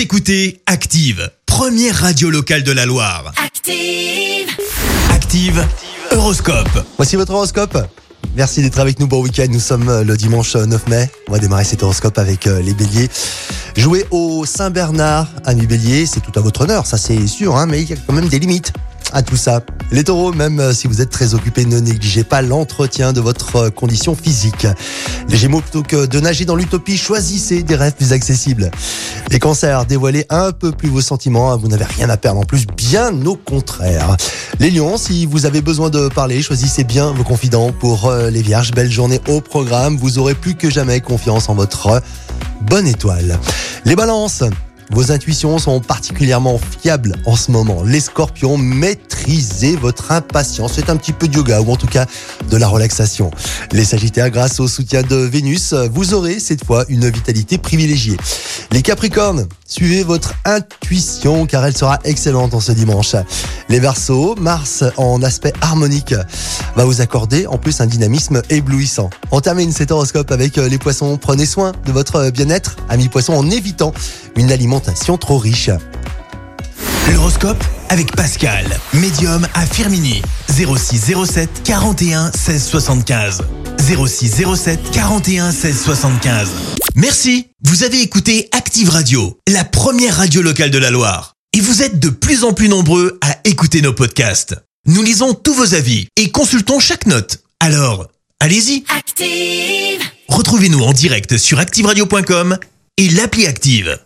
Vous écoutez Active, première radio locale de la Loire. Active. Active, Horoscope. Voici votre horoscope. Merci d'être avec nous. Bon week-end. Nous sommes euh, le dimanche euh, 9 mai. On va démarrer cet horoscope avec euh, les béliers. Jouer au Saint-Bernard, ami bélier, c'est tout à votre honneur, ça c'est sûr, hein, mais il y a quand même des limites à tout ça. Les taureaux, même euh, si vous êtes très occupés, ne négligez pas l'entretien de votre euh, condition physique. Les gémeaux, plutôt que de nager dans l'utopie, choisissez des rêves plus accessibles. Les cancers, dévoilez un peu plus vos sentiments, hein, vous n'avez rien à perdre en plus, bien au contraire. Les lions, si vous avez besoin de parler, choisissez bien vos confidents. Pour euh, les vierges, belle journée au programme, vous aurez plus que jamais confiance en votre bonne étoile. Les balances, vos intuitions sont particulièrement fiables en ce moment. Les scorpions, maîtrisez votre impatience. Faites un petit peu de yoga ou en tout cas de la relaxation. Les sagittaires, grâce au soutien de Vénus, vous aurez cette fois une vitalité privilégiée. Les capricornes, suivez votre intuition car elle sera excellente en ce dimanche. Les versos, Mars en aspect harmonique va vous accorder en plus un dynamisme éblouissant. On termine cet horoscope avec euh, les poissons. Prenez soin de votre bien-être, amis poissons, en évitant une alimentation trop riche. L'horoscope avec Pascal, médium à Firmini. 06 07 41 16 75. 06 07 41 16 75. Merci. Vous avez écouté Active Radio, la première radio locale de la Loire. Et vous êtes de plus en plus nombreux à écouter nos podcasts. Nous lisons tous vos avis et consultons chaque note. Alors, allez-y. Active. Retrouvez-nous en direct sur activeradio.com et l'appli Active.